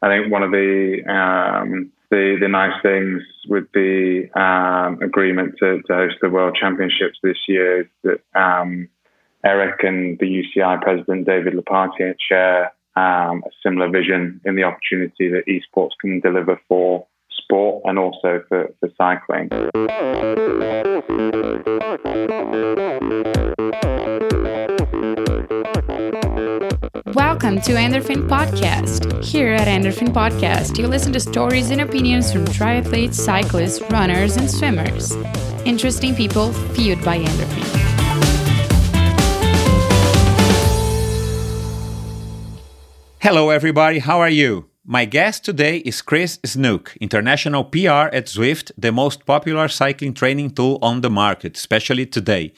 I think one of the um, the the nice things with the um, agreement to, to, host the World Championships this year is that um, Eric and the UCI president David Lappartient share um, a similar vision in the opportunity that esports can deliver for sport and also for, for cycling. Welcome to Endorphin Podcast. Here at Endorphin Podcast, you listen to stories and opinions from triathletes, cyclists, runners, and swimmers. Interesting people fueled by Endorphin. Hello, everybody. How are you? My guest today is Chris Snook, international PR at Zwift, the most popular cycling training tool on the market, especially today.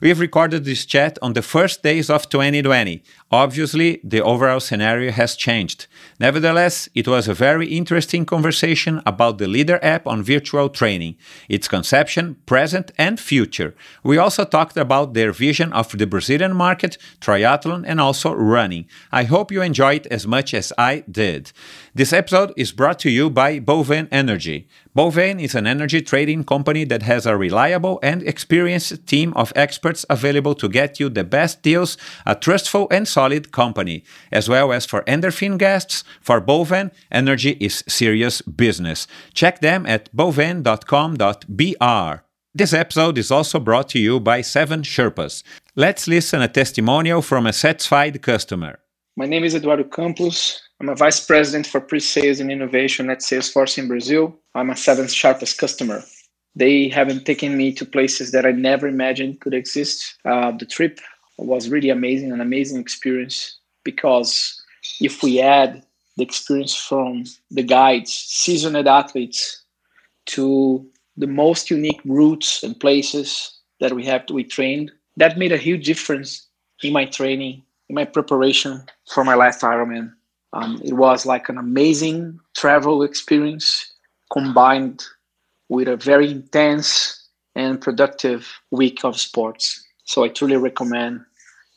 We've recorded this chat on the first days of 2020. Obviously, the overall scenario has changed. Nevertheless, it was a very interesting conversation about the Leader app on virtual training, its conception, present, and future. We also talked about their vision of the Brazilian market, triathlon, and also running. I hope you enjoyed as much as I did. This episode is brought to you by Bovane Energy. Bovane is an energy trading company that has a reliable and experienced team of experts available to get you the best deals, a trustful and solid company. As well as for endorphin guests, for Bovane, energy is serious business. Check them at bovane.com.br. This episode is also brought to you by Seven Sherpas. Let's listen a testimonial from a satisfied customer. My name is Eduardo Campos. I'm a vice president for pre-sales and innovation at Salesforce in Brazil. I'm a Seven Sherpas customer. They haven't taken me to places that I never imagined could exist. Uh, the trip was really amazing, an amazing experience because if we add the experience from the guides, seasoned athletes, to the most unique routes and places that we have to, we trained, that made a huge difference in my training, in my preparation for my last Ironman. Um, it was like an amazing travel experience combined with a very intense and productive week of sports. So I truly recommend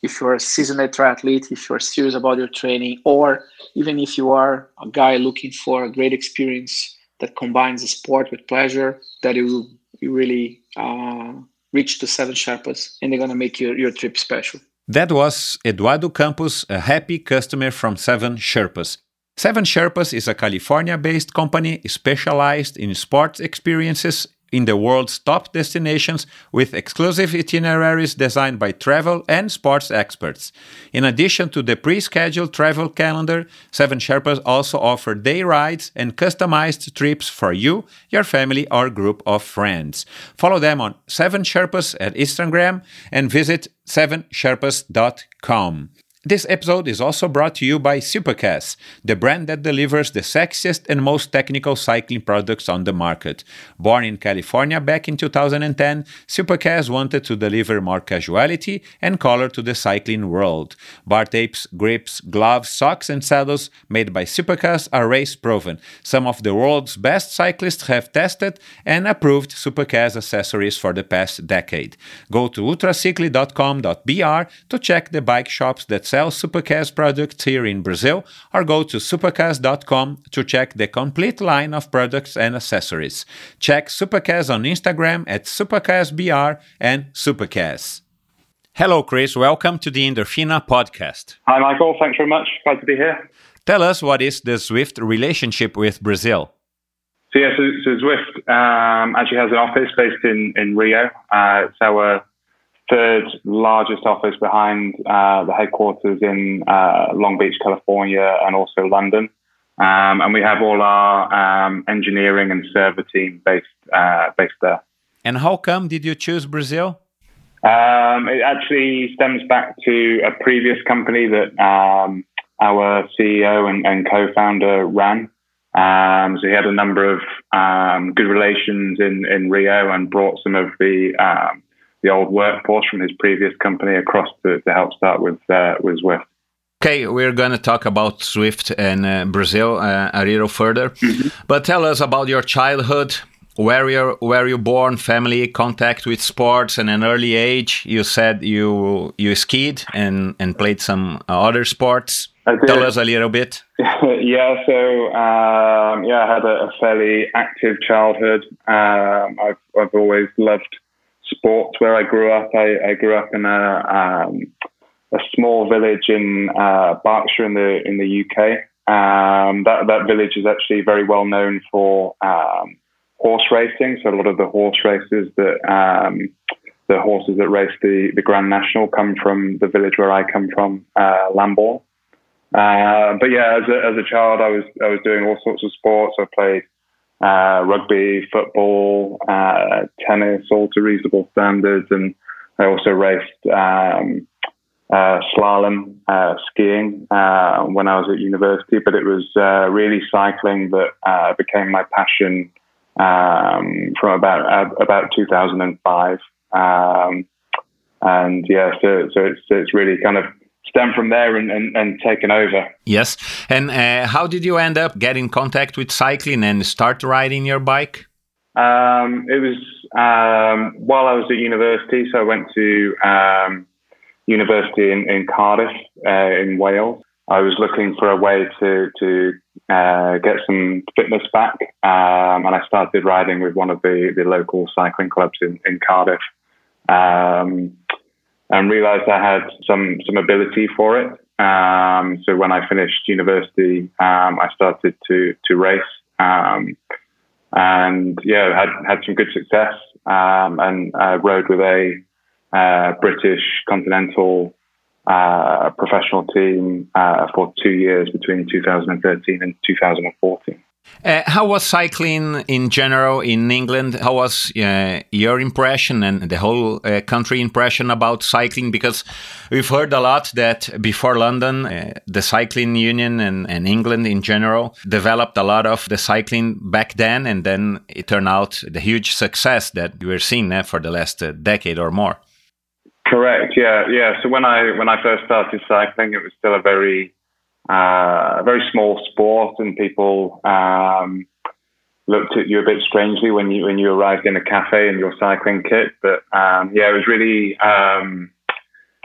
if you're a seasoned triathlete, if you're serious about your training, or even if you are a guy looking for a great experience that combines the sport with pleasure, that you, you really uh, reach the seven Sherpas and they're going to make your, your trip special. That was Eduardo Campos, a happy customer from Seven Sherpas. Seven Sherpas is a California based company specialized in sports experiences in the world's top destinations with exclusive itineraries designed by travel and sports experts. In addition to the pre scheduled travel calendar, Seven Sherpas also offer day rides and customized trips for you, your family, or group of friends. Follow them on Seven Sherpas at Instagram and visit sevensherpas.com. This episode is also brought to you by Supacaz, the brand that delivers the sexiest and most technical cycling products on the market. Born in California back in 2010, Supacaz wanted to deliver more casuality and color to the cycling world. Bar tapes, grips, gloves, socks, and saddles made by Supacaz are race proven. Some of the world's best cyclists have tested and approved Supacaz accessories for the past decade. Go to ultracycli.com.br to check the bike shops that sell Supacaz products here in Brazil or go to supacaz.com to check the complete line of products and accessories. Check Supacaz on Instagram at supacazbr and supacaz. Hello, Chris. Welcome to the Endorphina podcast. Hi, Michael. Thanks very much. Glad to be here. Tell us what is the Zwift relationship with Brazil? So, yeah, so, so Zwift um, actually has an office based in, in Rio. Uh, it's our third largest office behind uh, the headquarters in uh, Long Beach, California, and also London. Um, and we have all our um, engineering and server team based uh, based there. And how come did you choose Brazil? Um, it actually stems back to a previous company that um, our CEO and, and co-founder ran. Um, so he had a number of um, good relations in, in Rio and brought some of the um, the old workforce from his previous company across to, to help start with uh, with Zwift. Okay, we're going to talk about Zwift and uh, Brazil uh, a little further. Mm-hmm. But tell us about your childhood. where you were you born, family, contact with sports, and an early age. You said you you skied and and played some other sports. Tell us a little bit. yeah, so um, yeah, I had a, a fairly active childhood. Um, I've I've always loved sports. Where I grew up, I, I grew up in a um, a small village in uh, Berkshire in the in the UK. Um, that that village is actually very well known for um, horse racing. So a lot of the horse races that um, the horses that race the the Grand National come from the village where I come from, uh, Lambourn. Uh, but yeah, as a, as a child, I was I was doing all sorts of sports. I played uh, rugby, football, uh, tennis, all to reasonable standards, and I also raced um, uh, slalom, uh, skiing uh, when I was at university, but it was uh, really cycling that became my passion um, from about about 2005. Um, and yeah, so so it's it's really kind of stemmed from there and, and, and taken over. Yes. And how did you end up getting in contact with cycling and start riding your bike? Um, it was um, while I was at university, so I went to um, university in, in Cardiff uh, in Wales. I was looking for a way to to uh, get some fitness back, um, and I started riding with one of the, the local cycling clubs in, in Cardiff, um, and realised I had some some ability for it. Um, so when I finished university, um, I started to to race, um, and yeah, had had some good success, um, and I rode with a uh, British Continental uh, professional team uh, for two years between 2013 and 2014. Uh, how was cycling in general in England? How was uh, your impression and the whole uh, country impression about cycling? Because we've heard a lot that before London, uh, the cycling union and, and, England in general developed a lot of the cycling back then, and then it turned out the huge success that we're seeing uh, for the last uh, decade or more. Correct. Yeah, yeah. So when I when I first started cycling, it was still a very uh, very small sport, and people um, looked at you a bit strangely when you when you arrived in a cafe in your cycling kit. But um, yeah, it was really um,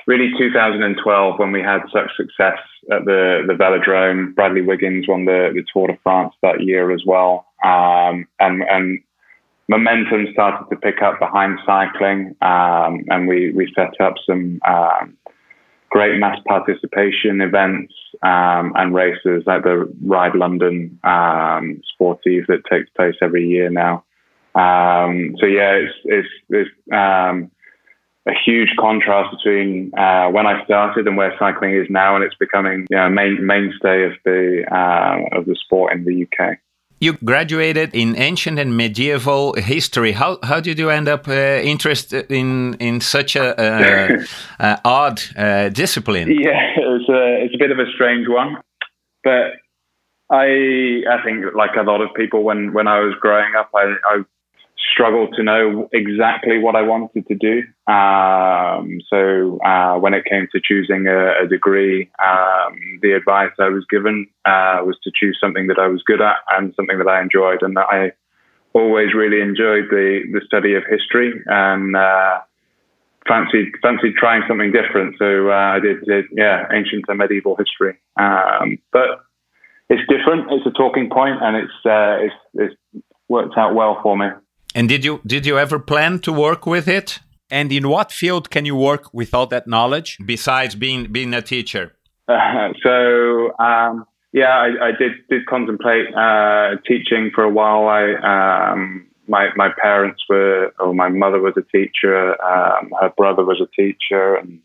really 2012 when we had such success at the the velodrome. Bradley Wiggins won the, the Tour de France that year as well, um, and and momentum started to pick up behind cycling, um, and we we set up some um, great mass participation events um, and races like the Ride London um, Sportive that takes place every year now. Um, so yeah, it's it's, it's um, a huge contrast between uh, when I started and where cycling is now, and it's becoming you know, main mainstay of the uh, of the sport in the UK. You graduated in ancient and medieval history. How how did you end up uh, interested in in such a, a odd uh, discipline? Yeah, it's a it's a bit of a strange one, but I I think like a lot of people when when I was growing up, I, I struggled to know exactly what I wanted to do. Um, so uh, when it came to choosing a, a degree, um, the advice I was given uh, was to choose something that I was good at and something that I enjoyed, and that I always really enjoyed the the study of history and. Uh, fancied fancied trying something different, so uh, I did, did, yeah ancient and medieval history. Um, but it's different. It's a talking point, and it's uh, it's, it's worked out well for me. And did you did you ever plan to work with it? And in what field can you work with all that knowledge besides being being a teacher? Uh, so um, yeah, I, I, did did contemplate uh, teaching for a while. I um, my my parents were, or my mother was a teacher. Um, her brother was a teacher, and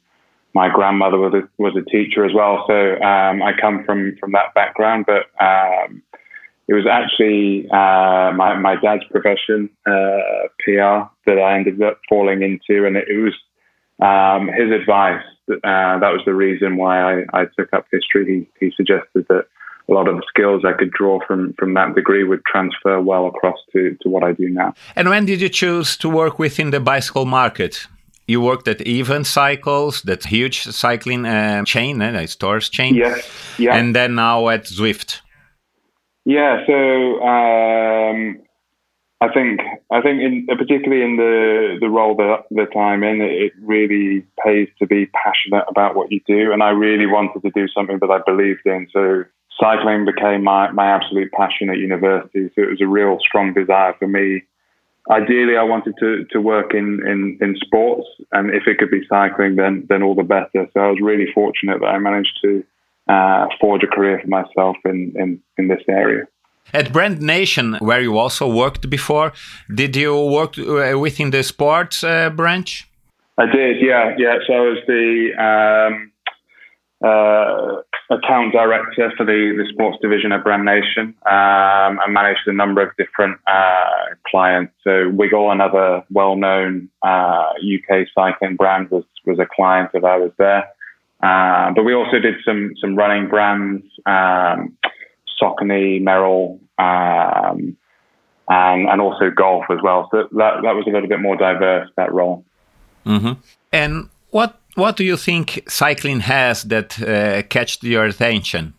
my grandmother was a, was a teacher as well. So um, I come from from that background, but um, it was actually uh, my, my dad's profession, uh, PR, that I ended up falling into. And it, it was um, his advice. That, uh, that was the reason why I, I took up history. He, he suggested that a lot of the skills I could draw from, from that degree would transfer well across to, to what I do now. And when did you choose to work within the bicycle market? You worked at Evans Cycles, that huge cycling uh, chain, uh, stores chain. Yes. Yeah. And then now at Zwift. Yeah, so um, I think I think in particularly in the the role that that I'm in, it really pays to be passionate about what you do, and I really wanted to do something that I believed in. So cycling became my my absolute passion at university. So it was a real strong desire for me. Ideally, I wanted to to work in in in sports, and if it could be cycling, then then all the better. So I was really fortunate that I managed to uh, forge a career for myself in in in this area. At Brand Nation, where you also worked before, did you work uh, within the sports uh, branch? I did, yeah, yeah. So I was the um, uh, account director for the, the sports division at Brand Nation. Um, I managed a number of different uh, clients. So Wiggle, another well-known UK uh, cycling brand, was was a client of ours there. Uh, but we also did some some running brands. Um, Saucony, Merrell, um, and and also golf as well. So that that was a little bit more diverse that role. Mm-hmm. And what what do you think cycling has that uh, catched your attention?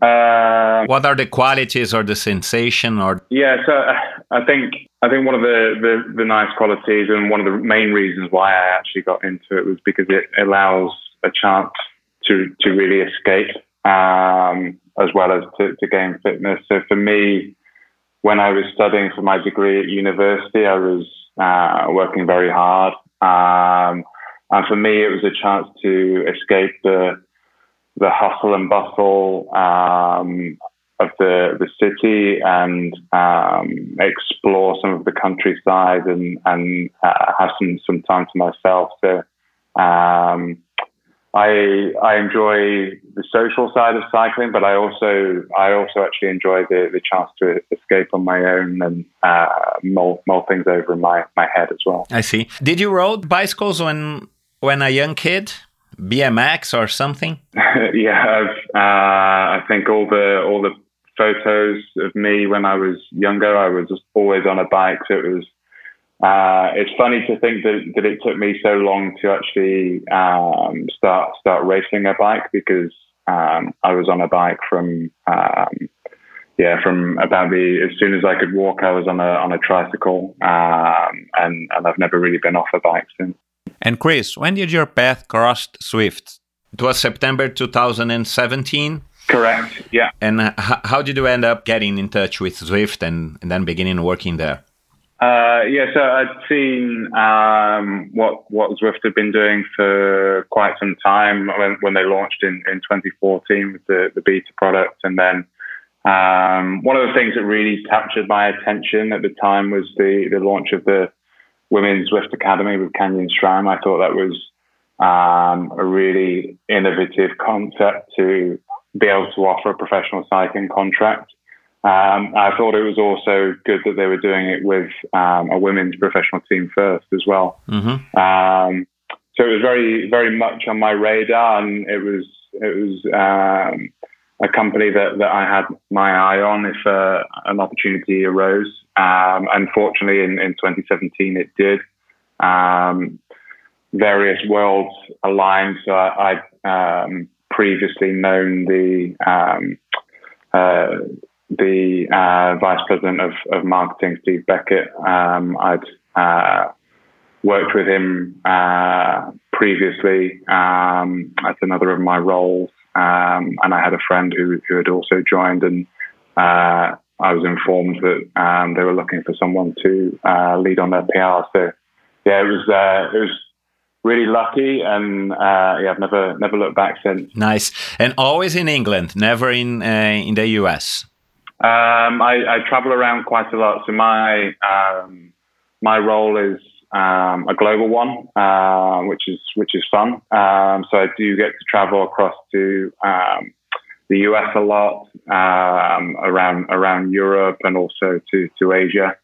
Uh, what are the qualities or the sensation or? Yeah, so uh, I think I think one of the, the, the nice qualities and one of the main reasons why I actually got into it was because it allows a chance to to really escape um, as well as to, to gain fitness. So for me, when I was studying for my degree at university, I was uh, working very hard. Um, and for me, it was a chance to escape the the hustle and bustle um, of the the city and um, explore some of the countryside and and uh, have some some time to myself. So um, I I enjoy the social side of cycling, but I also I also actually enjoy the, the chance to escape on my own and uh, mull, mull things over in my, my head as well. I see. Did you ride bicycles when when a young kid? BMX or something? yeah, uh, I think all the all the photos of me when I was younger, I was just always on a bike. So it was uh, it's funny to think that, that it took me so long to actually um, start start racing a bike because um, I was on a bike from um, yeah from about the as soon as I could walk I was on a on a tricycle um, and and I've never really been off a bike since. And Chris, when did your path cross Zwift? It was September 2017. Correct. Yeah. And how did you end up getting in touch with Zwift and, and then beginning working there? Uh, yeah, so I'd seen um, what what Zwift had been doing for quite some time when, when they launched in, in 2014 with the, the beta product, and then um, one of the things that really captured my attention at the time was the the launch of the Women's Zwift Academy with Canyon SRAM. I thought that was um, a really innovative concept to be able to offer a professional cycling contract um, I thought it was also good that they were doing it with um, a women's professional team first as well. Mm-hmm. Um, so it was very, very much on my radar, and it was it was um, a company that, that I had my eye on if uh, an opportunity arose. Um, unfortunately, in, in 2017, it did. Um, various worlds aligned, so I, would previously known the uh, the uh, vice president of, of marketing, Steve Beckett. Um, I'd uh, worked with him uh, previously um, at another of my roles, um, and I had a friend who, who had also joined, and uh, I was informed that um, they were looking for someone to uh, lead on their PR. So, yeah, it was uh, it was really lucky, and yeah, I've never never looked back since. Nice, and always in England, never in in the US. Um, I, I, travel around quite a lot, so my um, my role is um, a global one, uh, which is which is fun. Um, so I do get to travel across to um, the US a lot, um, around around Europe, and also to to Asia.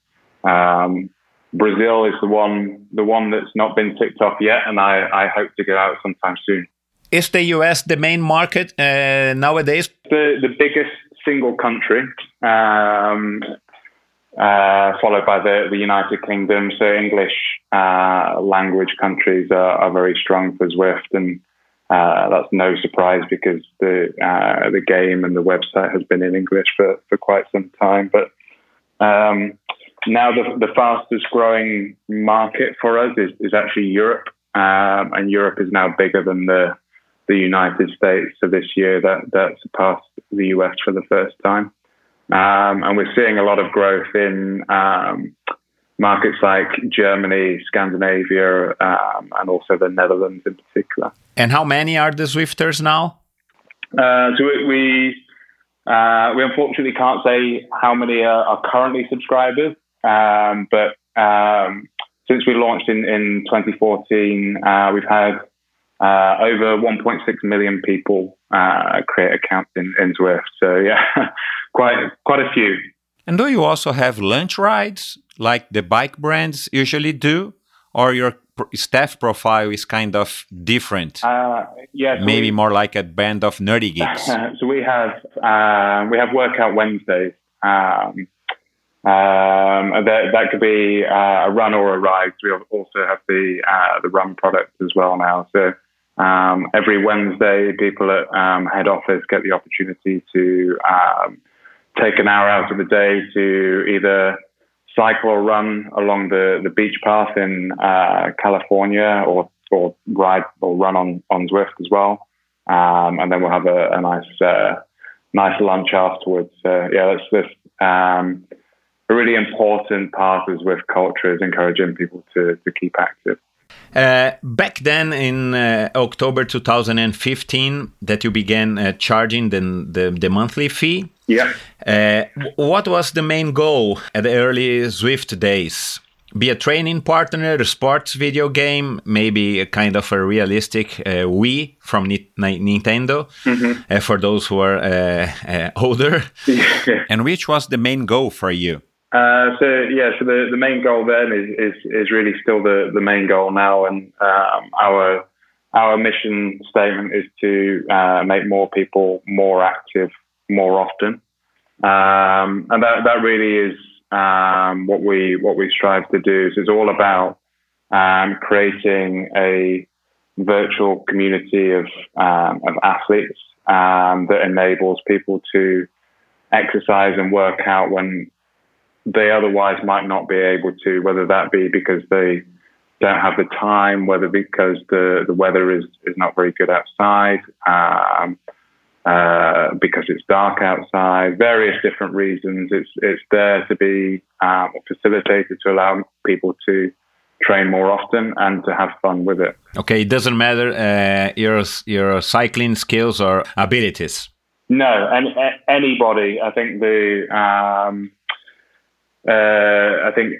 Brazil is the one the one that's not been ticked off yet, and I, I hope to go out sometime soon. Is the US the main market uh, nowadays? The the biggest single country, um, uh, followed by the, the United Kingdom. So English uh, language countries are, are, very strong for Zwift, and uh, that's no surprise because the uh, the game and the website has been in English for, for quite some time. But um, now the, the fastest growing market for us is, is actually Europe, um, and Europe is now bigger than the the United States. So this year that that surpassed the US for the first time, um, and we're seeing a lot of growth in um, markets like Germany, Scandinavia, um, and also the Netherlands in particular. And how many are the Zwifters now? Uh, so we we, uh, we, unfortunately can't say how many are, are currently subscribers, um, but um, since we launched in, in 2014, uh, we've had uh, over 1.6 million people uh, create accounts in, in Zwift. So yeah, quite quite a few. And do you also have lunch rides like the bike brands usually do, or your staff profile is kind of different? Uh, yeah, so maybe we, more like a band of nerdy geeks. so we have uh, we have workout Wednesdays. Um, um, that that could be uh, a run or a ride. We also have the uh, the run product as well now. So um, every Wednesday, people at um, head office get the opportunity to um, take an hour out of the day to either cycle or run along the, the beach path in uh, California, or or ride or run on on Zwift as well. Um, and then we'll have a, a nice uh, nice lunch afterwards. Yeah, that's this um, a really important part of Zwift culture is encouraging people to, to keep active. Uh, back then in uh, October 2015 that you began uh, charging the, the, the, monthly fee. Yeah. Uh, what was the main goal at the early Zwift days? Be a training partner, a sports video game, maybe a kind of a realistic uh, Wii from Ni Nintendo mm-hmm. Uh, for those who are older. Yeah. And which was the main goal for you? Uh, so yeah, so the, the main goal then is, is, is really still the, the main goal now, and um, our our mission statement is to uh, make more people more active more often, um, and that that really is um, what we what we strive to do. So it's all about um, creating a virtual community of um, of athletes um, that enables people to exercise and work out when they otherwise might not be able to, whether that be because they don't have the time, whether because the, the weather is, is not very good outside, um, uh, because it's dark outside, various different reasons. It's, it's there to be um, facilitated to allow people to train more often and to have fun with it. Okay, it doesn't matter uh, your, your cycling skills or abilities. No, and anybody. I think the um, I think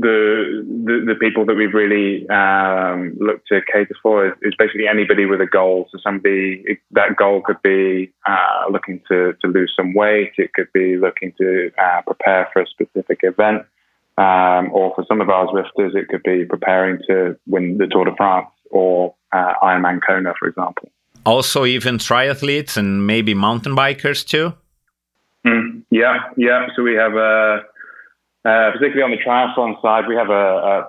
the, the, the people that we've really um, looked to cater for is, is, basically anybody with a goal. So somebody that goal could be uh, looking to to lose some weight. It could be looking to uh, prepare for a specific event. Um, or for some of our Zwifters, it could be preparing to win the Tour de France or uh, Ironman Kona, for example. Also, even triathletes and maybe mountain bikers too. Mm, yeah, yeah. So we have a, uh, particularly on the triathlon side, we have a,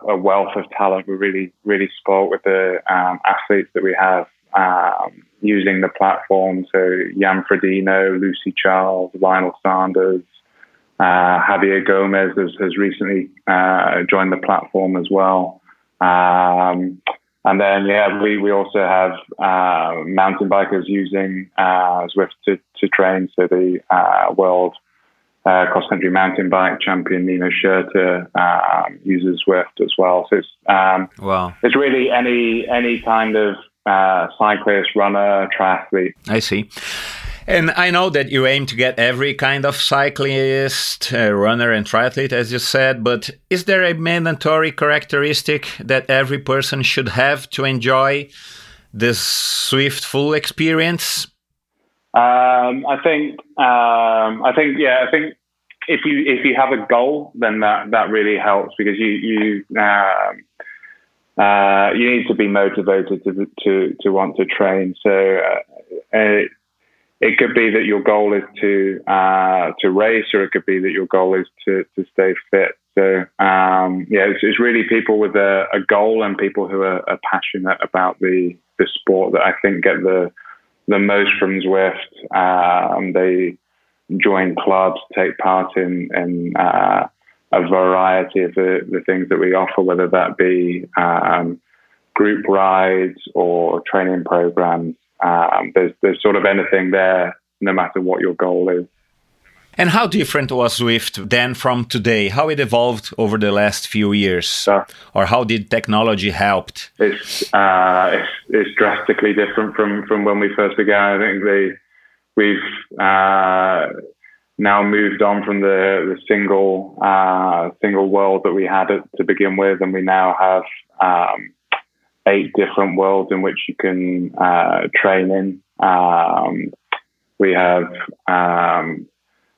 a, a, wealth of talent. We're really, really spoiled with the um, athletes that we have um, using the platform. So Jan Frodeno, Lucy Charles, Lionel Sanders, uh, Javier Gomez has, has recently uh, joined the platform as well. Um, and then, yeah, we, we also have uh, mountain bikers using uh, Zwift to, to train. So the uh, world uh, cross country mountain bike champion Nino Schurter um, uses Zwift as well. So it's um, wow. it's really any any kind of uh, cyclist, runner, triathlete. I see. And I know that you aim to get every kind of cyclist, uh, runner, and triathlete, as you said, but is there a mandatory characteristic that every person should have to enjoy this Zwift full experience? Um, I think, um, I think, yeah, I think if you if you have a goal, then that that really helps because you you um, uh, you need to be motivated to to to want to train. So uh, it could be that your goal is to uh, to race, or it could be that your goal is to to stay fit. So um, yeah, it's, it's, really people with a, a, goal and people who are, are, passionate about the the sport that I think get the the most from Zwift. Um, they join clubs, take part in in uh, a variety of the, the things that we offer, whether that be um, group rides or training programs. Um, there's there's sort of anything there, no matter what your goal is. And how different was Zwift then from today? How it evolved over the last few years, so, or how did technology helped? It's, uh, it's it's drastically different from from when we first began. I think they we've uh, now moved on from the, the single uh, single world that we had at, to begin with, and we now have um, eight different worlds in which you can uh, train in. Um, we have, um,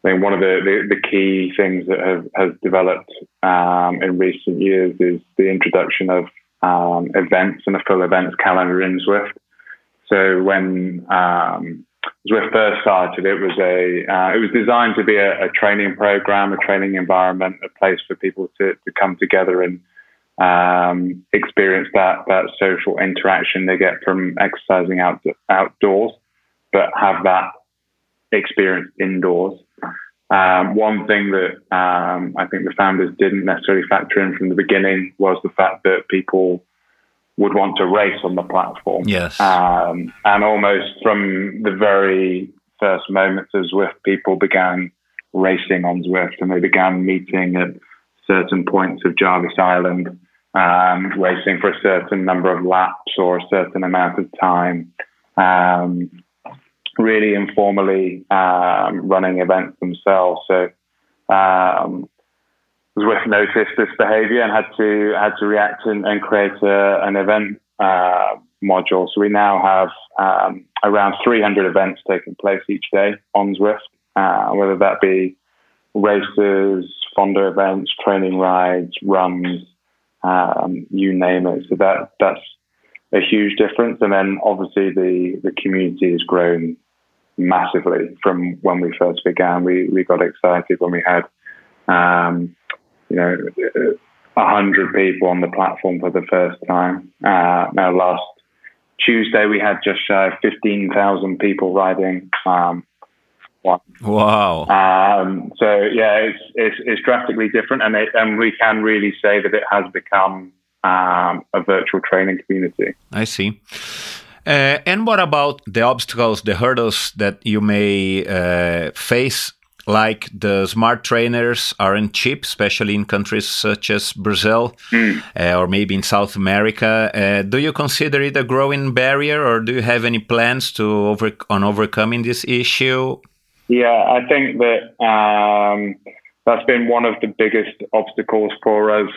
I mean, one of the, the, the, key things that have has developed um, in recent years is the introduction of um, events and a full events calendar in Zwift. So when um, Zwift first started, it was a uh, it was designed to be a, a, training program, a training environment, a place for people to, to come together and um, experience that that social interaction they get from exercising out, outdoors, but have that experience indoors. Um, one thing that um, I think the founders didn't necessarily factor in from the beginning was the fact that people would want to race on the platform. Yes. Um, and almost from the very first moments of Zwift, people began racing on Zwift and they began meeting at certain points of Jarvis Island um, racing for a certain number of laps or a certain amount of time, um, really informally um, running events themselves. So um, Zwift noticed this behaviour and had to had to react and, and create a, an event uh, module. So we now have um, around 300 events taking place each day on Zwift, uh, whether that be races, Fondo events, training rides, runs, um, you name it. So that that's a huge difference. And then obviously the the community has grown massively from when we first began. We we got excited when we had um, you know a hundred people on the platform for the first time. Uh, now last Tuesday we had just shy of fifteen thousand people riding. Um, Wow. Um, so yeah, it's, it's, it's drastically different, and it, and we can really say that it has become um, a virtual training community. I see. Uh, and what about the obstacles, the hurdles that you may uh, face? Like the smart trainers aren't cheap, especially in countries such as Brazil mm. uh, or maybe in South America. Uh, do you consider it a growing barrier, or do you have any plans to over on overcoming this issue? Yeah, I think that um, that's been one of the biggest obstacles for us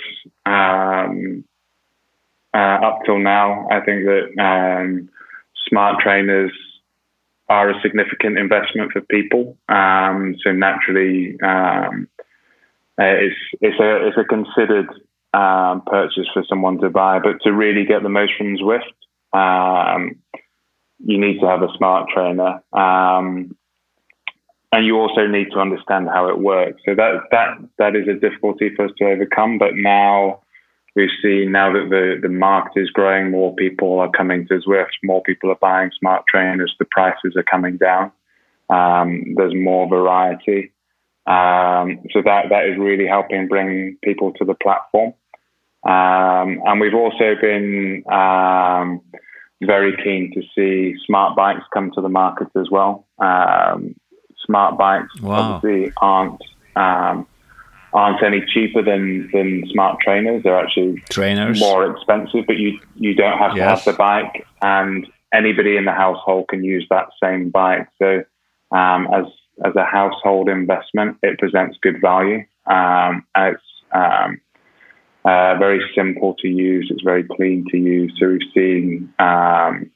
um, uh, up till now. I think that um, smart trainers are a significant investment for people. Um, so naturally, um, uh, it's it's a it's a considered um, purchase for someone to buy. But to really get the most from Zwift, you need to have a smart trainer. Um, and you also need to understand how it works. So that that that is a difficulty for us to overcome. But now we see now that the the market is growing, more people are coming to Zwift, more people are buying smart trainers, the prices are coming down. Um, there's more variety, um, so that that is really helping bring people to the platform. Um, and we've also been um, very keen to see smart bikes come to the market as well. Um, smart bikes wow. obviously aren't um, aren't any cheaper than than smart trainers. They're actually trainers more expensive, but you you don't have yes. to have the bike, and anybody in the household can use that same bike. So um, as as a household investment, it presents good value. Um, it's um, uh, very simple to use. It's very clean to use. So we've seen um,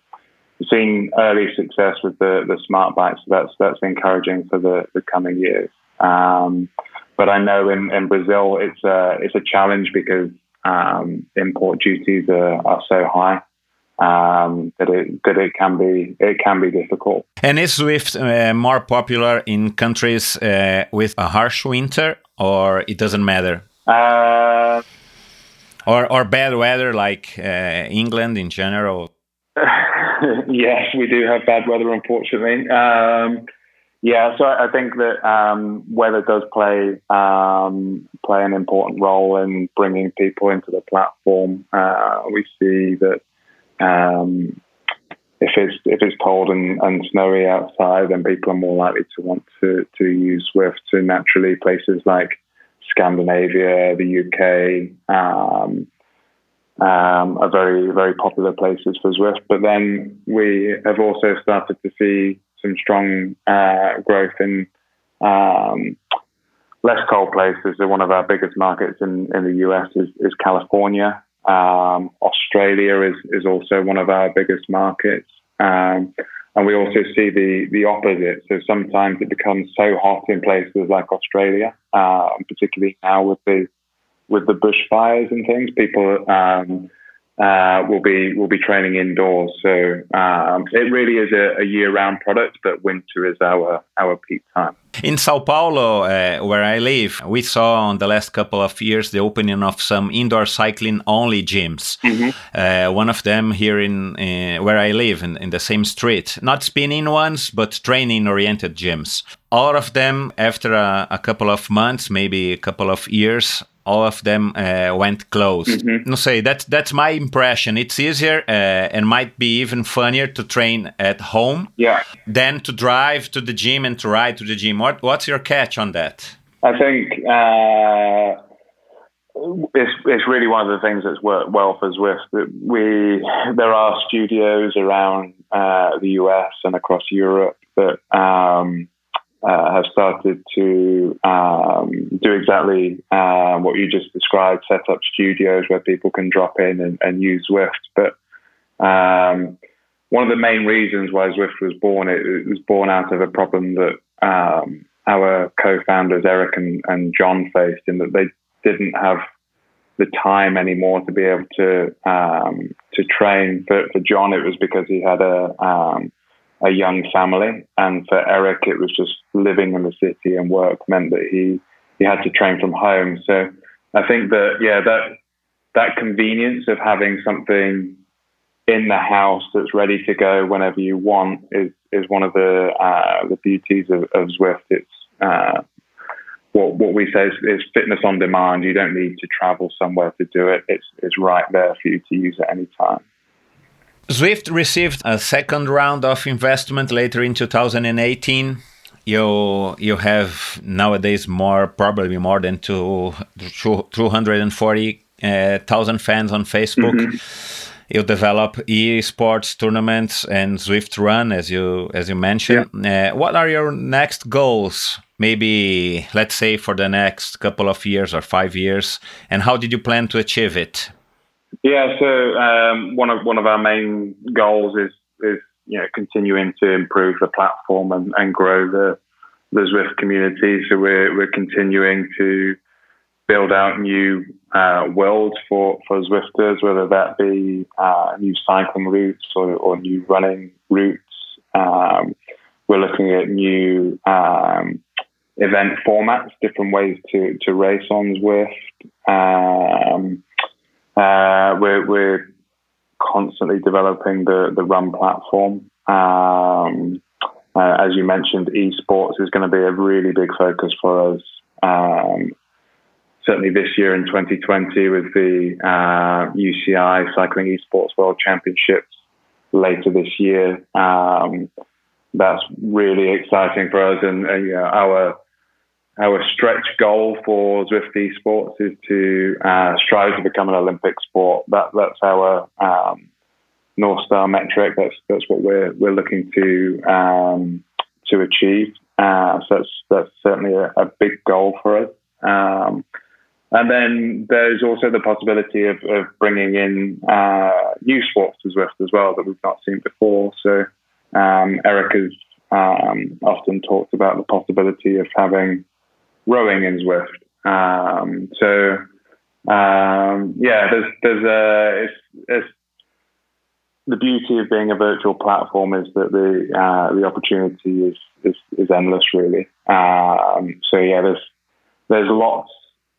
seen early success with the, the smart bikes. So that's that's encouraging for the, the coming years. Um, but I know in, in Brazil it's a it's a challenge because um, import duties are, are so high. Um, that it that it can be it can be difficult. And is Zwift uh, more popular in countries uh, with a harsh winter, or it doesn't matter? Uh, or or bad weather like uh, England in general? yes, we do have bad weather, unfortunately. Um, Yeah, so I think that um, weather does play um, play an important role in bringing people into the platform. Uh, we see that um, if it's if it's cold and, and snowy outside, then people are more likely to want to to use Zwift. So naturally, places like Scandinavia, the UK, um, are very very popular places for Zwift. But then we have also started to see some strong uh, growth in um, less cold places. So one of our biggest markets in, in the US is, is California. Um, Australia is, is also one of our biggest markets. Um, and we also see the, the opposite. So sometimes it becomes so hot in places like Australia, uh, particularly now with the with the bushfires and things. People um, uh, will be will be training indoors. So um, it really is a, a, year-round product, but winter is our our peak time. In Sao Paulo, uh, where I live, we saw in the last couple of years the opening of some indoor cycling only gyms. Mm-hmm. Uh, one of them here in uh, where I live, in, in the same street, not spinning ones, but training-oriented gyms. All of them, after a, a couple of months, maybe a couple of years, all of them uh, went closed. Mm-hmm. No, say that that's my impression. It's easier uh, and might be even funnier to train at home yeah. than to drive to the gym and to ride to the gym. What what's your catch on that? I think uh, it's it's really one of the things that's worked well for Zwift. That we there are studios around uh, the US and across Europe that. Um, uh, have started to um, do exactly uh, what you just described, set up studios where people can drop in and, and use Zwift. But um, one of the main reasons why Zwift was born, it, it was born out of a problem that um, our co-founders Eric and, and, John faced, in that they didn't have the time anymore to be able to um, to train. For, for John, it was because he had a um, a young family. And for Eric, it was just living in the city and work meant that he, he had to train from home. So I think that, yeah, that, that convenience of having something in the house that's ready to go whenever you want is, is one of the, uh, the beauties of, of Zwift. It's, uh, what, what we say is, is, fitness on demand. You don't need to travel somewhere to do it. It's, it's right there for you to use at any time. Zwift received a second round of investment later in 2018. You you have nowadays more probably more than two, 240,000 uh, fans on Facebook. Mm-hmm. You develop esports tournaments and Zwift Run, as you as you mentioned. Yeah. Uh, what are your next goals? Maybe let's say for the next couple of years or five years, and how did you plan to achieve it? Yeah, so um, one of one of our main goals is is you know continuing to improve the platform and, and grow the the Zwift community. So we're we're continuing to build out new uh, worlds for for Zwifters, whether that be uh, new cycling routes or, or new running routes. Um, we're looking at new um, event formats, different ways to to race on Zwift. Um, uh, we're, we're constantly developing the, the Run platform. Um, uh, as you mentioned, esports is going to be a really big focus for us. Um, certainly this year in 2020 with the uh, UCI Cycling Esports World Championships later this year. Um, that's really exciting for us, and you know, our our stretch goal for Zwift Esports is to uh, strive to become an Olympic sport. That that's our um, North Star metric. That's that's what we're we're looking to um, to achieve. Uh, so that's that's certainly a, a big goal for us. Um, and then there's also the possibility of, of bringing in uh, new sports to Zwift as well that we've not seen before. So um, Eric has um, often talked about the possibility of having rowing in Zwift. Um, so um, yeah, there's there's a it's, it's the beauty of being a virtual platform is that the uh, the opportunity is, is, is endless really. Um, so yeah, there's there's lots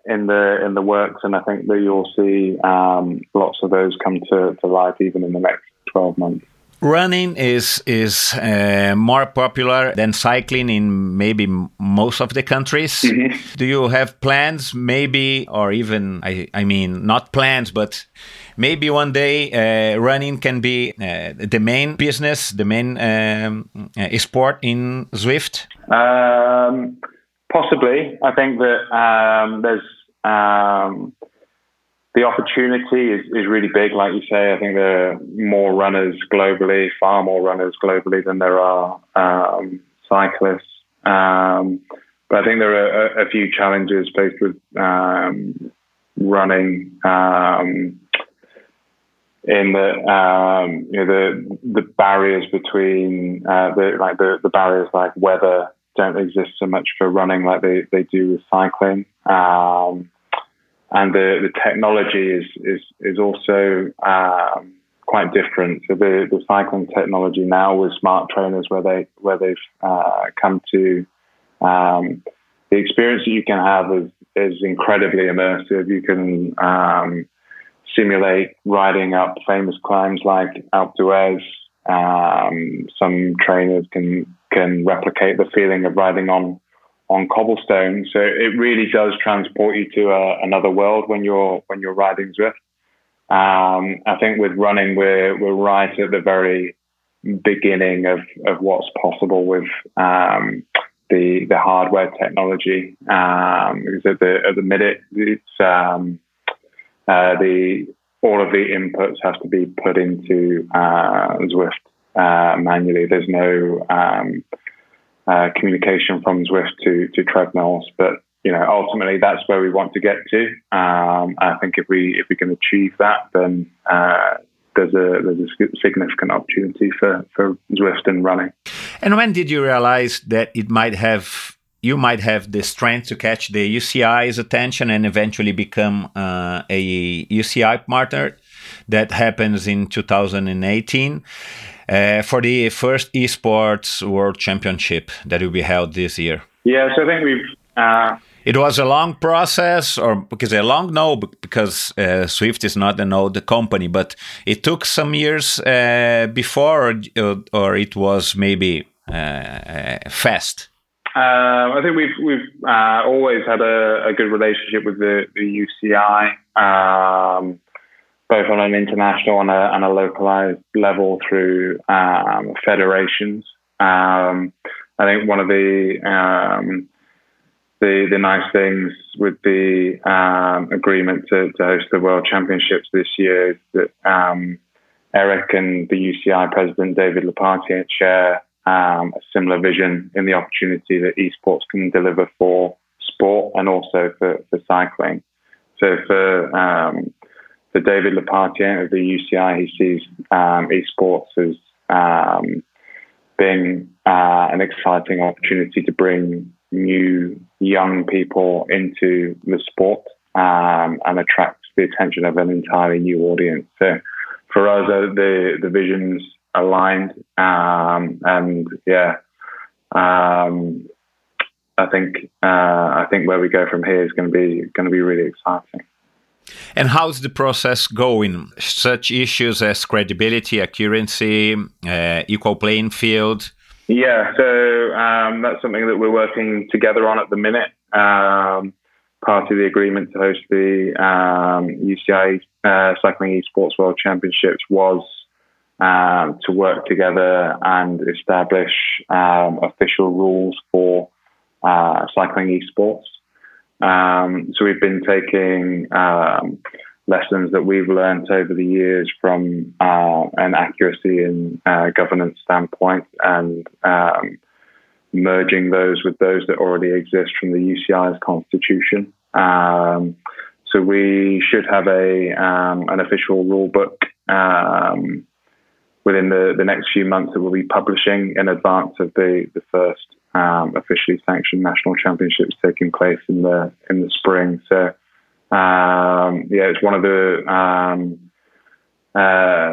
in the in the works, and I think that you'll see um, lots of those come to, to light even in the next twelve months. Running is is uh, more popular than cycling in maybe most of the countries. Mm -hmm. Do you have plans, maybe, or even I, I mean, not plans, but maybe one day uh, running can be uh, the main business, the main um, uh, sport in Zwift? Um, possibly. I think that um, there's um, the opportunity is, is really big, like you say. I think there are more runners globally, far more runners globally than there are um, cyclists. Um, but I think there are a, a few challenges faced with um, running um, in the um, you know the the barriers between uh, the like the, the barriers like weather don't exist so much for running like they, they do with cycling. Um, and the, the technology is is is also um, quite different. So the, the cycling technology now with smart trainers, where they where they've uh, come to um, the experience that you can have is is incredibly immersive. You can um, simulate riding up famous climbs like Alpe d'Huez. Um, some trainers can can replicate the feeling of riding on on cobblestone. So it really does transport you to a, another world when you're when you're riding Zwift. Um, I think with running, we're we're right at the very beginning of, of what's possible with um, the the hardware technology. Um, because at the at the minute, it's um, uh, the all of the inputs have to be put into uh, Zwift uh, manually. There's no um, uh, communication from Zwift to, to treadmills. But you know, ultimately, that's where we want to get to. Um, I think if we if we can achieve that, then uh, there's a there's a significant opportunity for for Zwift and running. And when did you realize that it might have you might have the strength to catch the UCI's attention and eventually become uh, a UCI partner? That happens in 2018 uh, for the first esports world championship that will be held this year? Yeah, so I think we've. Uh, it was a long process, or because a long no, because uh, Zwift is not an old company, but it took some years uh, before, or, or, it was maybe uh, fast. I think we've we've uh, always had a, a, good relationship with the, the UCI. Both on an international and a, and a localized level through um, federations. Um, I think one of the um, the the nice things with the um, agreement to, to, host the World Championships this year is that um, Eric and the UCI president David Lappartient share um, a similar vision in the opportunity that esports can deliver for sport and also for, for cycling. So for for David Lappartient of the UCI, he sees um, esports as um, being uh, an exciting opportunity to bring new young people into the sport um, and attract the attention of an entirely new audience. So for us, uh, the the visions aligned, um, and yeah, um, I think uh, I think where we go from here is going to be going to be really exciting. And how's the process going? Such issues as credibility, accuracy, uh, equal playing field. Yeah, so um, that's something that we're working together on at the minute. Um, part of the agreement to host the um, UCI uh, Cycling Esports World Championships was um, to work together and establish um, official rules for uh, cycling esports. Um, so we've been taking um, lessons that we've learned over the years from uh, an accuracy and uh, governance standpoint and um, merging those with those that already exist from the UCI's constitution. Um, so we should have a um, an official rule book um, within the, the next few months that we'll be publishing in advance of the, the first um, officially sanctioned national championships taking place in the in the spring. So um, yeah, it's one of the um, uh,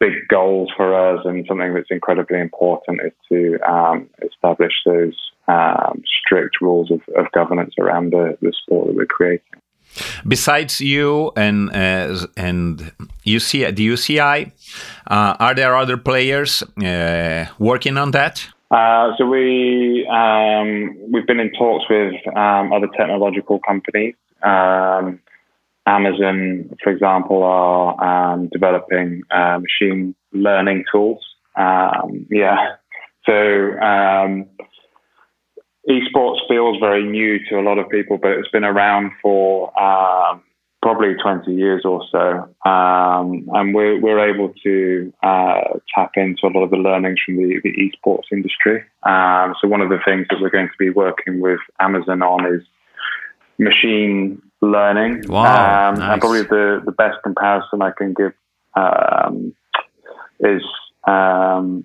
big goals for us, and something that's incredibly important is to um, establish those um, strict rules of, of, governance around the, the sport that we're creating. Besides you and uh, and UCI, the UCI, uh, are there other players uh, working on that? Uh, so we um, we've been in talks with um, other technological companies. Um, Amazon, for example, are um, developing uh, machine learning tools. Um, yeah, so um, esports feels very new to a lot of people, but it's been around for um, probably 20 years or so. Um, and we're, we're able to uh, tap into a lot of the learnings from the, the esports industry. Um, so, one of the things that we're going to be working with Amazon on is machine learning. Wow, nice. And probably the, the best comparison I can give um, is um,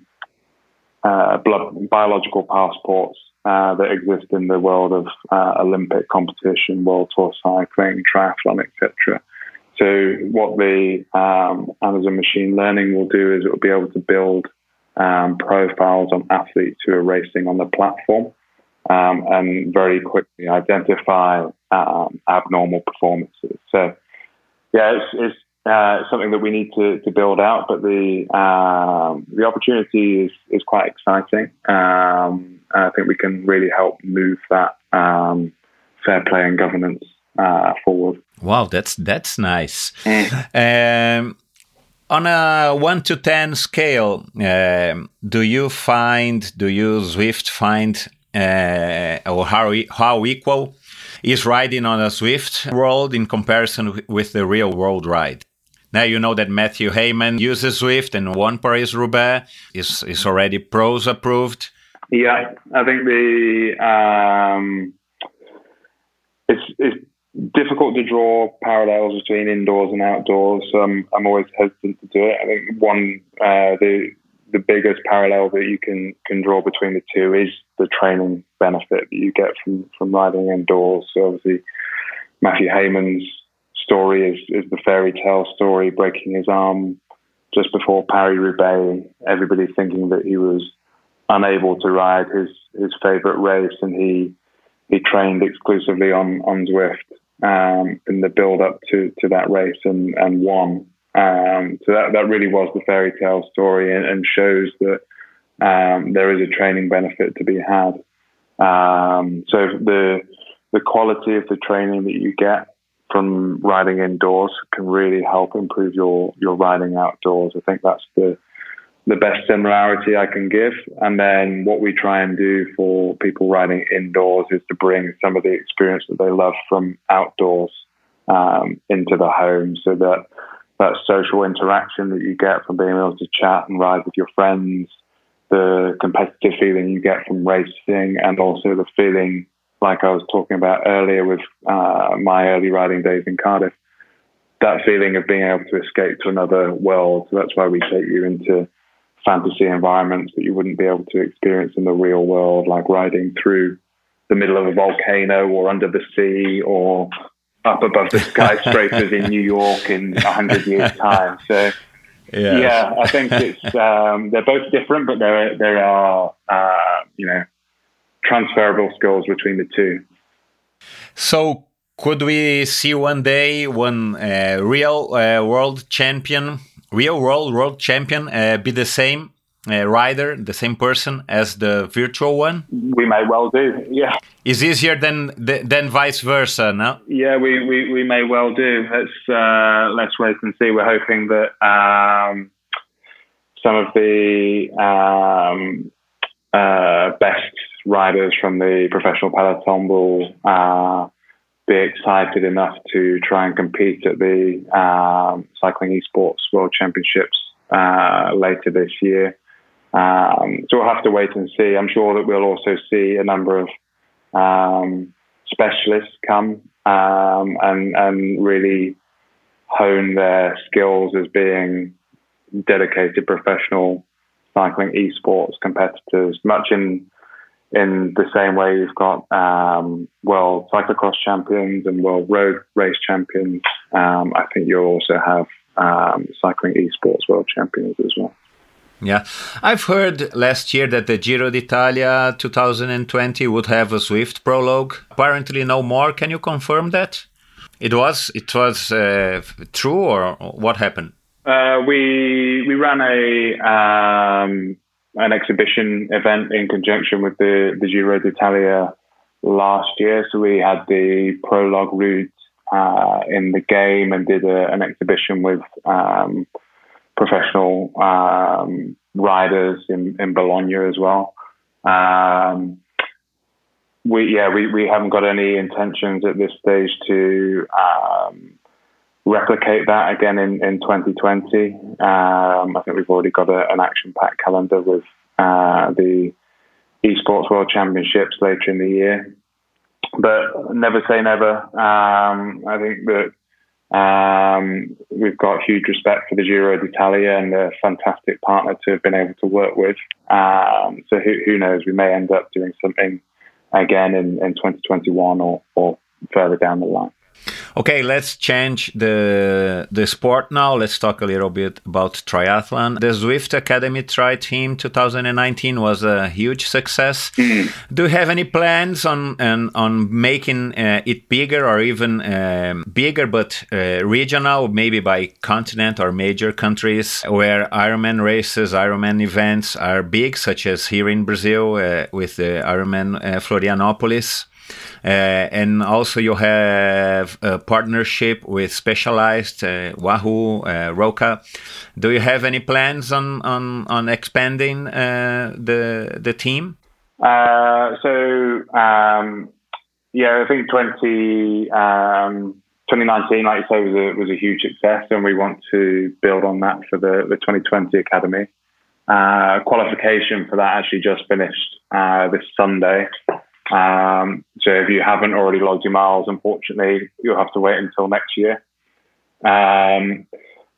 uh, blood, biological passports uh, that exist in the world of uh, Olympic competition, world tour cycling, triathlon, etc. So, what the um, Amazon machine learning will do is it will be able to build um, profiles on athletes who are racing on the platform um, and very quickly identify um, abnormal performances. So, yeah, it's, it's uh, something that we need to, to build out, but the um, the opportunity is, is quite exciting. Um, I think we can really help move that um, fair play and governance uh, forward. Wow, that's that's nice. Mm. on a one to ten scale, um, do you find do you Zwift find uh, or how how equal is riding on a Zwift world in comparison with the real world ride? Now you know that Mathew Hayman uses Zwift and won Paris Roubaix, is, is already pros approved. Yeah, I think the um, it's, it's difficult to draw parallels between indoors and outdoors. So I'm, I'm always hesitant to do it. I think one uh, the the biggest parallel that you can can draw between the two is the training benefit that you get from from riding indoors. So obviously, Mathew Hayman's story is, is the fairy tale story, breaking his arm just before Paris Roubaix. Everybody thinking that he was unable to ride his his favorite race, and he he trained exclusively on on Zwift um, in the build up to to that race and and won. Um, so that that really was the fairy tale story, and, and shows that um, there is a training benefit to be had. Um, so the the quality of the training that you get from riding indoors can really help improve your your riding outdoors. I think that's the the best similarity I can give. And then what we try and do for people riding indoors is to bring some of the experience that they love from outdoors um, into the home, so that that social interaction that you get from being able to chat and ride with your friends, the competitive feeling you get from racing, and also the feeling like I was talking about earlier with uh, my early riding days in Cardiff, that feeling of being able to escape to another world. So that's why we take you into fantasy environments that you wouldn't be able to experience in the real world, like riding through the middle of a volcano or under the sea or up above the skyscrapers in New York in a hundred years' time. So, yeah. yeah, I think it's um, they're both different, but there there are uh, you know transferable skills between the two. So, could we see one day one uh, real uh, world champion, real world world champion, uh, be the same uh, rider, the same person as the virtual one? We may well do. Yeah. Is easier than than vice versa, no? Yeah, we, we, we may well do. Let's uh, let's wait and see. We're hoping that um, some of the um, uh, best riders from the professional peloton will uh, be excited enough to try and compete at the um, Cycling Esports World Championships uh, later this year. Um, so we'll have to wait and see. I'm sure that we'll also see a number of um, specialists come um, and, and really hone their skills as being dedicated professional cycling esports competitors, much in in the same way you've got um, world cyclocross champions and world road race champions. Um, I think you'll also have um, cycling esports world champions as well. Yeah, I've heard last year that the Giro d'Italia 2020 would have a Zwift prologue. Apparently, no more. Can you confirm that? It was it was uh, true, or what happened? Uh, we we ran a um, an exhibition event in conjunction with the the Giro d'Italia last year. So we had the prologue route uh, in the game and did a, an exhibition with um, professional um, riders in, in Bologna as well. Um, we yeah we, we haven't got any intentions at this stage to um, replicate that again in, in 2020. Um, I think we've already got a, an action packed calendar with uh, the esports world championships later in the year. But never say never. Um, I think that um, we've got huge respect for the Giro d'Italia and a fantastic partner to have been able to work with. Um, so who, who knows? We may end up doing something again in, in 2021 or, or further down the line. Okay, let's change the the sport now. Let's talk a little bit about triathlon. The Zwift Academy Tri Team 2019 was a huge success. Mm. Do you have any plans on on, on making uh, it bigger or even um, bigger, but uh, regional, maybe by continent or major countries where Ironman races, Ironman events are big, such as here in Brazil uh, with the Ironman uh, Florianopolis? Uh, and also you have a partnership with Specialized, uh, Wahoo, uh, Roka. Do you have any plans on on on expanding the the team? so um, yeah, I think 20, um, 2019, like you say, was a, was a huge success, and we want to build on that for the, the 2020 Academy. Uh, qualification for that actually just finished uh, this Sunday. Um, so if you haven't already logged your miles, unfortunately, you'll have to wait until next year. Um,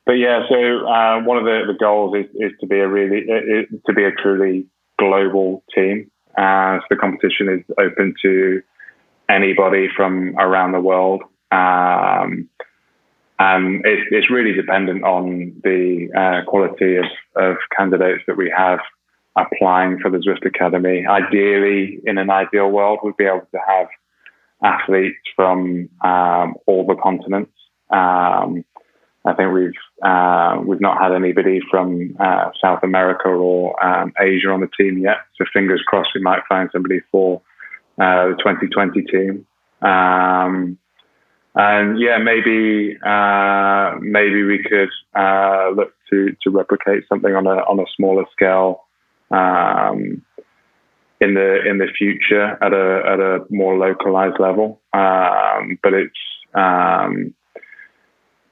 but yeah, so uh, one of the, the goals is, is to be a really to be a truly global team. Uh, so the competition is open to anybody from around the world. Um, and it, it's really dependent on the uh, quality of, of candidates that we have applying for the Zwift Academy. Ideally, in an ideal world, we'd be able to have athletes from um, all the continents. Um, I think we've uh, we've not had anybody from uh, South America or um, Asia on the team yet. So fingers crossed, we might find somebody for uh, the 2020 team. Um, and yeah, maybe uh, maybe we could uh, look to to replicate something on a on a smaller scale um, in the in the future at a at a more localized level. Um, but it's um,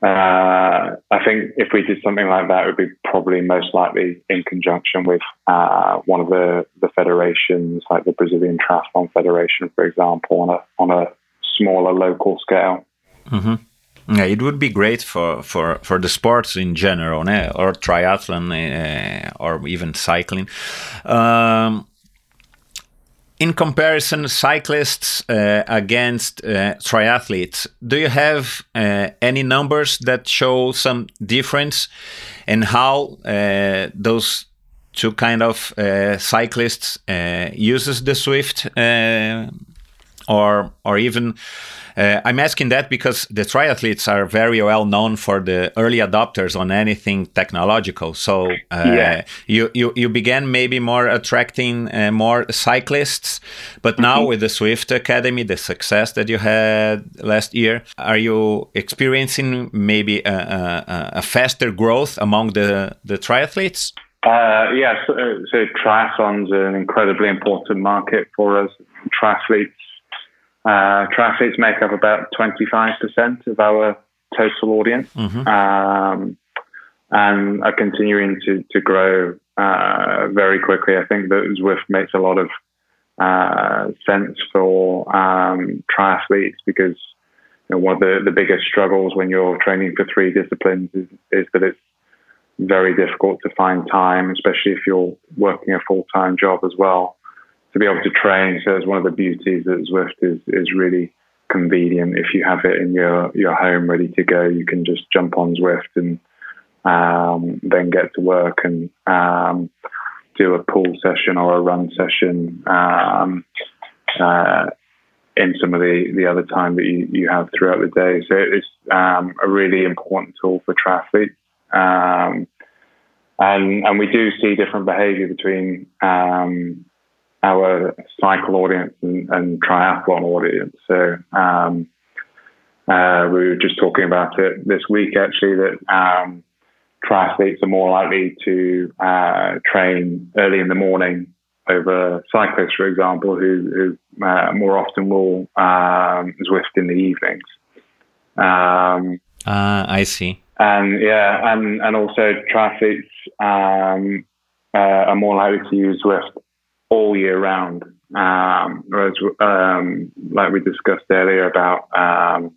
uh, I think if we did something like that, it would be probably most likely in conjunction with uh, one of the, the federations, like the Brazilian Triathlon Federation, for example, on a on a smaller local scale. Mm-hmm. Yeah, it would be great for, for, for the sports in general, né? or triathlon, uh, or even cycling. Um, in comparison, cyclists uh, against uh, triathletes, do you have any numbers that show some difference in how those two kind of cyclists uses the Zwift, or or even uh, I'm asking that because the triathletes are very well known for the early adopters on anything technological. So uh, yeah. you, you you began maybe more attracting uh, more cyclists, but now mm-hmm. with the Zwift Academy, the success that you had last year, are you experiencing maybe a, a, a faster growth among the the triathletes? Uh, yeah, so, so triathlon's are an incredibly important market for us. Triathletes uh, triathletes make up about 25% of our total audience mm-hmm. um, and are continuing to, to grow uh, very quickly. I think that Zwift makes a lot of uh, sense for um, triathletes because you know, one of the, the biggest struggles when you're training for three disciplines is, is that it's very difficult to find time, especially if you're working a full time job as well to be able to train. So it's one of the beauties that Zwift is is really convenient. If you have it in your your home ready to go, you can just jump on Zwift and um, then get to work and um, do a pull session or a run session. Um, uh, in some of the, the other time that you, you have throughout the day. So it's um, a really important tool for triathletes. Um, and, and we do see different behavior between um, our cycle audience and, and triathlon audience. So um, uh, we were just talking about it this week, actually, that um, triathletes are more likely to uh, train early in the morning over cyclists, for example, who, who uh, more often will um, Zwift in the evenings. Um, uh, I see. And yeah, and, and also triathletes um, uh, are more likely to use Zwift all year round. Um, whereas, um, like we discussed earlier about um,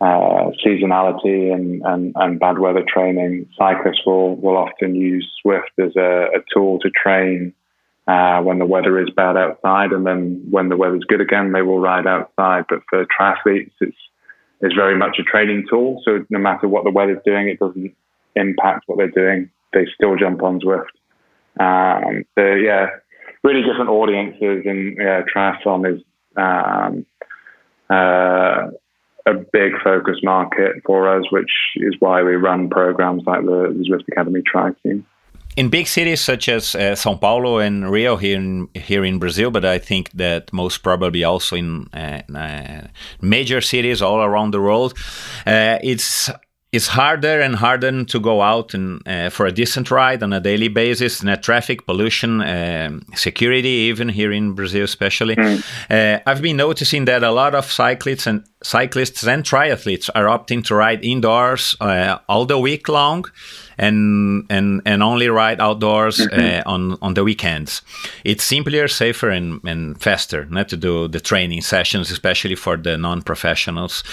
uh, seasonality and, and, and, bad weather training, cyclists will, will often use Zwift as a, a tool to train uh, when the weather is bad outside, and then when the weather's good again, they will ride outside. But for triathletes, it's it's very much a training tool. So no matter what the weather's doing, it doesn't impact what they're doing. They still jump on Zwift. Um, so yeah, really different audiences, and yeah, triathlon is um, uh, a big focus market for us, which is why we run programs like the, the Zwift Academy Tri Team. In big cities such as uh, São Paulo and Rio here in here in Brazil, but I think that most probably also in uh, uh, major cities all around the world, uh, it's it's harder and harder to go out and uh, for a decent ride on a daily basis. Net traffic, pollution, uh, security, even here in Brazil, especially. Mm. Uh, I've been noticing that a lot of cyclists and cyclists and triathletes are opting to ride indoors uh, all the week long and and and only ride outdoors mm -hmm. uh, on on the weekends. It's simpler, safer, and and faster not to do the training sessions, especially for the non-professionals.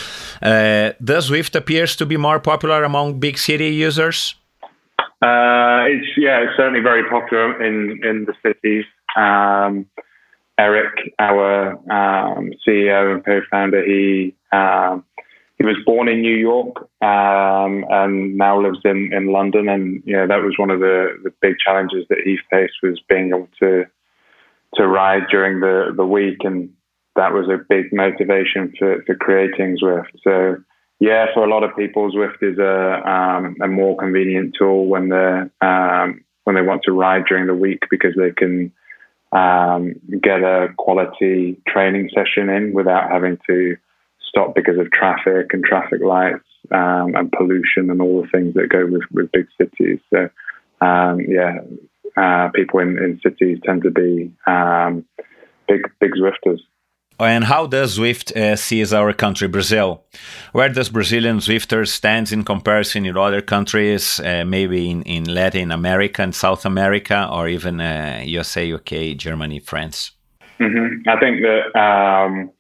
Uh, does Zwift appears to be more popular among big city users? Uh, it's yeah, it's certainly very popular in in the cities. Um, Eric, our um, CEO and co-founder, he um, he was born in New York um, and now lives in, in London. And you know that was one of the, the big challenges that he faced was being able to to ride during the, the week, and that was a big motivation for, for creating Zwift. So yeah, for a lot of people, Zwift is a um, a more convenient tool when they um, when they want to ride during the week because they can um, get a quality training session in without having to stop because of traffic and traffic lights um, and pollution and all the things that go with, with big cities. So, um, yeah, uh, people in, in cities tend to be um, big big Zwifters. And how does Zwift uh, sees our country, Brazil? Where does Brazilian Zwifters stand in comparison with other countries, uh, maybe in, in Latin America and South America, or even uh, USA, UK, Germany, France? Mm -hmm. I think that um,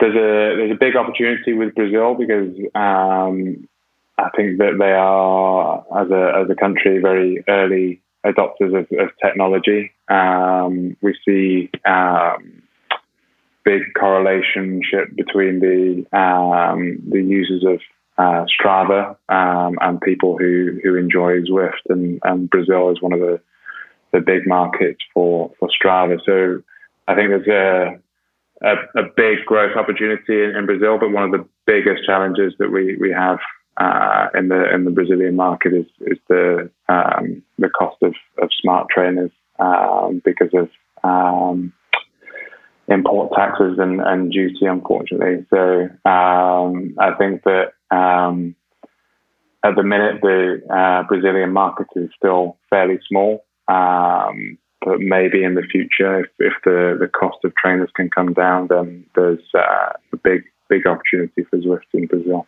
there's a there's a big opportunity with Brazil because um, I think that they are as a as a country very early adopters of, of technology. Um, we see um, big correlation between the um, the users of uh, Strava um, and people who who enjoy Zwift, and, and Brazil is one of the the big markets for for Strava. So I think there's a a, a big growth opportunity in, in, Brazil, but one of the biggest challenges that we we have uh, in the in the Brazilian market is is the um, the cost of, of smart trainers um, because of um, import taxes and, and duty, unfortunately. So um, I think that um, at the minute the uh, Brazilian market is still fairly small. Um, but maybe in the future, if, if the, the cost of trainers can come down, then there's uh, a big big opportunity for Zwift in Brazil.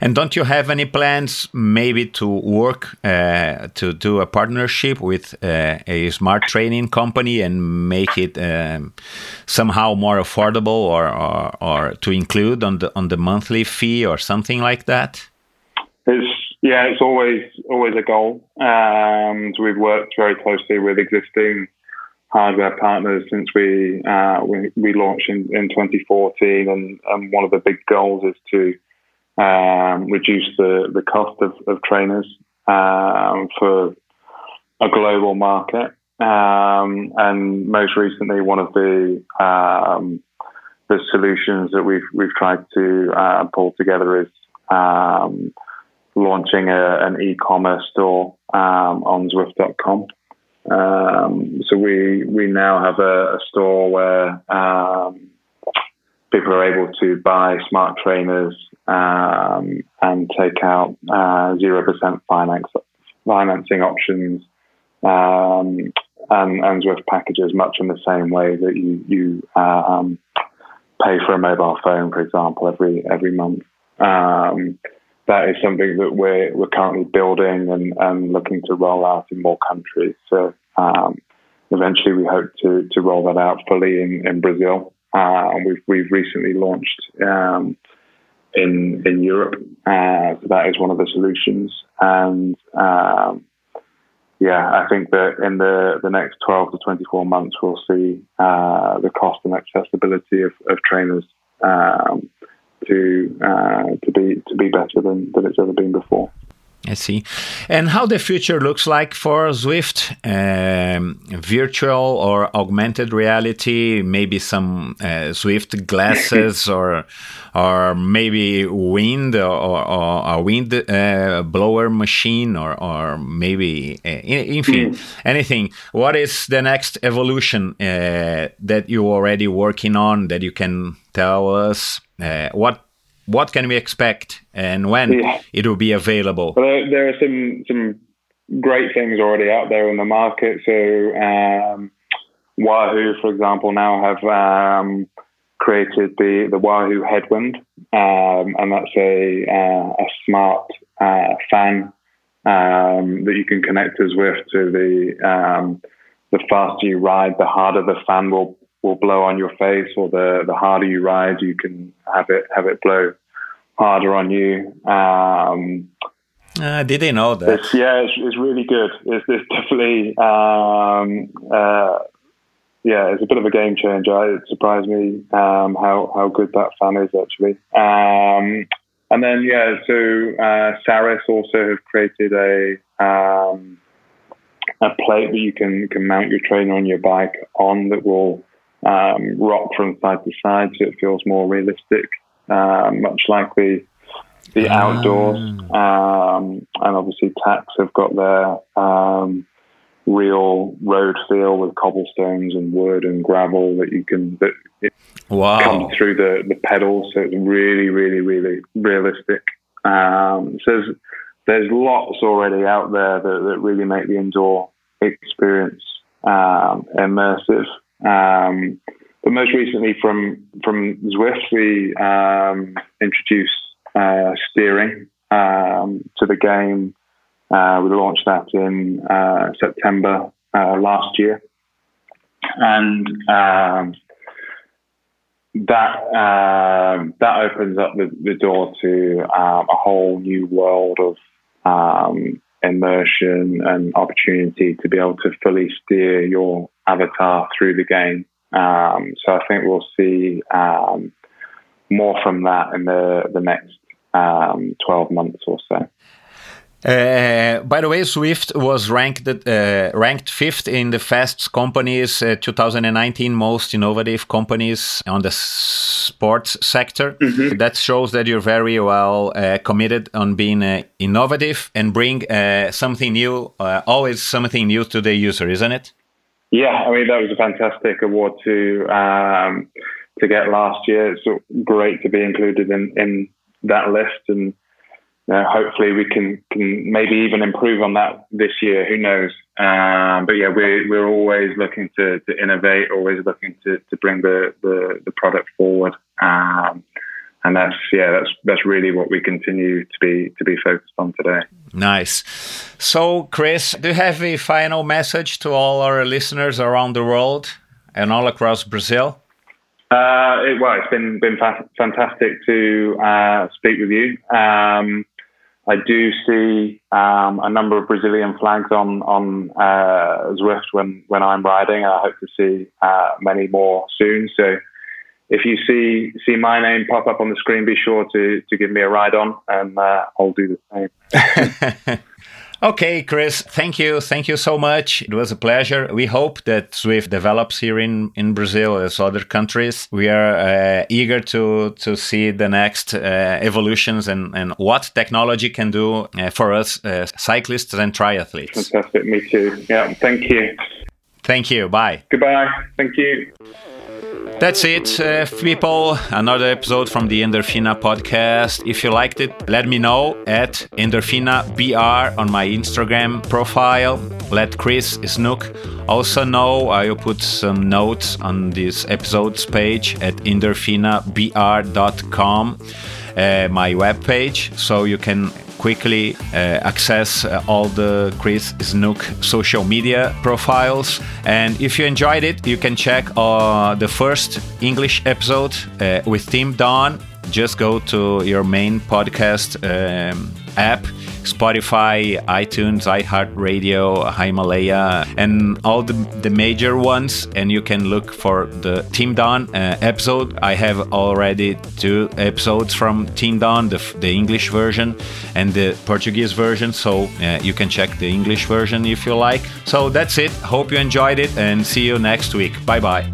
And don't you have any plans, maybe, to work uh, to do a partnership with uh, a smart training company and make it um, somehow more affordable, or, or, or to include on the on the monthly fee or something like that? It's yeah, it's always always a goal. Um, so we've worked very closely with existing hardware partners since we uh, we, we, launched in, in 2014, and, and, one of the big goals is to um, reduce the, the cost of, of trainers um, for a global market. Um, and most recently, one of the um, the solutions that we've we've tried to uh, pull together is um, launching a, an e-commerce store um, on Zwift.com. Um, so we we now have a, a store where um, people are able to buy smart trainers um, and take out uh, zero uh, percent finance financing options um, and, and Zwift packages much in the same way that you you um, pay for a mobile phone, for example, every every month. Um, that is something that we're we're currently building and, and looking to roll out in more countries. So um, eventually, we hope to to roll that out fully in in Brazil. Uh, we've we've recently launched um, in in Europe. Uh, so that is one of the solutions. And um, yeah, I think that in the, the next 12 to 24 months, we'll see uh, the cost and accessibility of, of trainers um, to uh, to be to be better than, than it's ever been before. I see. And how the future looks like for Zwift? Um, virtual or augmented reality? Maybe some uh, Zwift glasses, or or maybe wind or, or a wind uh, blower machine, or or maybe uh, anything. Mm. Anything. What is the next evolution uh, that you're already working on that you can tell us? Uh, what what can we expect and when yeah. it will be available? Well, there, there, are some some great things already out there in the market. So um, Wahoo, for example, now have um, created the the Wahoo Headwind, um, and that's a uh, a smart uh, fan um, that you can connect as with to the um, the faster you ride, the harder the fan will will blow on your face, or the the harder you ride, you can have it have it blow harder on you. Um, uh, did they know that? It's, yeah, it's, it's, really good. It's, it's definitely, um, uh, yeah, it's a bit of a game changer. It surprised me um, how how good that fan is actually. Um, and then yeah, so uh, Saris also have created a um, a plate that you can can mount your trainer on your bike on that will um, rock from side to side, so it feels more realistic, uh, much like the the ah. outdoors. Um, and obviously, Tacx have got their um, real road feel with cobblestones and wood and gravel that you can that it wow. comes through the the pedals. So it's really, really, really realistic. Um, so there's, there's lots already out there that, that really make the indoor experience um, immersive. Um, but most recently, from from Zwift, we um, introduced uh, steering um, to the game. Uh, we launched that in uh, September uh, last year, and um, that um, that opens up the, the door to um, a whole new world of immersion and opportunity to be able to fully steer your avatar through the game. Um, so I think we'll see um, more from that in the the next um, 12 months or so. Uh, by the way, Zwift was ranked uh, ranked fifth in the Fast Companies uh, 2019 most innovative companies on the sports sector. Mm -hmm. That shows that you're very well uh, committed on being uh, innovative and bring uh, something new, always something new to the user, isn't it? Yeah, I mean that was a fantastic award to um, to get last year. It's great to be included in in that list and uh, hopefully we can, can maybe even improve on that this year. Who knows? Um, but yeah, we're, we're always looking to, to innovate, always looking to, to bring the, the, the product forward. Um, and that's yeah, that's that's really what we continue to be to be focused on today. Nice. So, Chris, do you have a final message to all our listeners around the world and all across Brazil? Uh, it, well, it's been been fa- fantastic to uh, speak with you. Um, I do see um, a number of Brazilian flags on on uh, Zwift when when I'm riding. I hope to see uh, many more soon. So if you see see my name pop up on the screen, be sure to to give me a ride on, and uh, I'll do the same. Okay, Chris, thank you. Thank you so much. It was a pleasure. We hope that Zwift develops here in, in Brazil as other countries. We are uh, eager to, to see the next uh, evolutions and, and what technology can do uh, for us uh, cyclists and triathletes. Fantastic. Me too. Yeah. Thank you. Thank you. Bye. Goodbye. Thank you. That's it, uh, people. Another episode from the Endorfina podcast. If you liked it, let me know at Endorfina BR on my Instagram profile. Let Chris Snook also know. I'll put some notes on this episode's page at endorfinabr.com, uh, my webpage, so you can quickly uh, access uh, all the Chris Snook social media profiles. And if you enjoyed it, you can check uh, the first English episode with Tim Don. Just go to your main podcast um, app Spotify, iTunes, iHeartRadio, Himalaya, and all the, the major ones. And you can look for the Tim Don uh, episode. I have already two episodes from Tim Don, the, the English version and the Portuguese version. So uh, you can check the English version if you like. So that's it. Hope you enjoyed it and see you next week. Bye bye.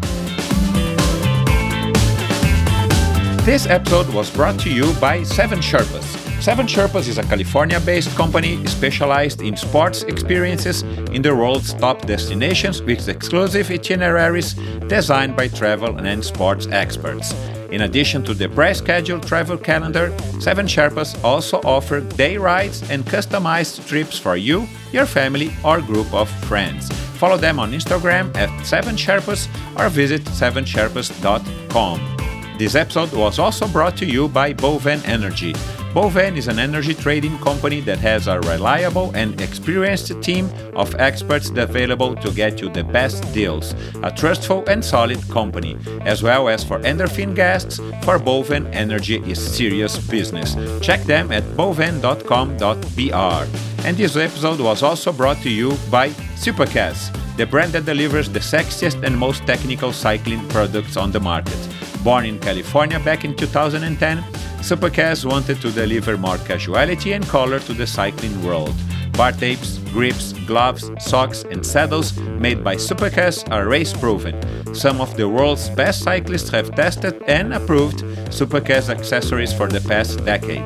This episode was brought to you by Seven Sherpas. Seven Sherpas is a California based company specialized in sports experiences in the world's top destinations with exclusive itineraries designed by travel and sports experts. In addition to the pre scheduled travel calendar, Seven Sherpas also offer day rides and customized trips for you, your family, or group of friends. Follow them on Instagram at Seven Sherpas or visit sevensherpas.com. This episode was also brought to you by Boven Energy. Boven is an energy trading company that has a reliable and experienced team of experts available to get you the best deals. A trustful and solid company, as well as for endorphin guests, for Boven Energy is serious business. Check them at boven.com.br. And this episode was also brought to you by Supacaz, the brand that delivers the sexiest and most technical cycling products on the market. Born in California back in 2010, Supacaz wanted to deliver more casuality and color to the cycling world. Bar tapes, grips, gloves, socks, and saddles made by Supacaz are race proven. Some of the world's best cyclists have tested and approved Supacaz accessories for the past decade.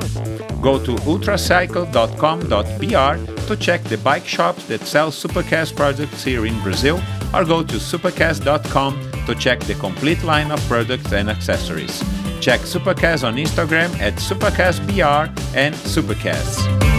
Go to ultracycle.com.br to check the bike shops that sell Supacaz products here in Brazil or go to supacaz.com to check the complete line of products and accessories. Check Supercast on Instagram at supacazbr and supacaz.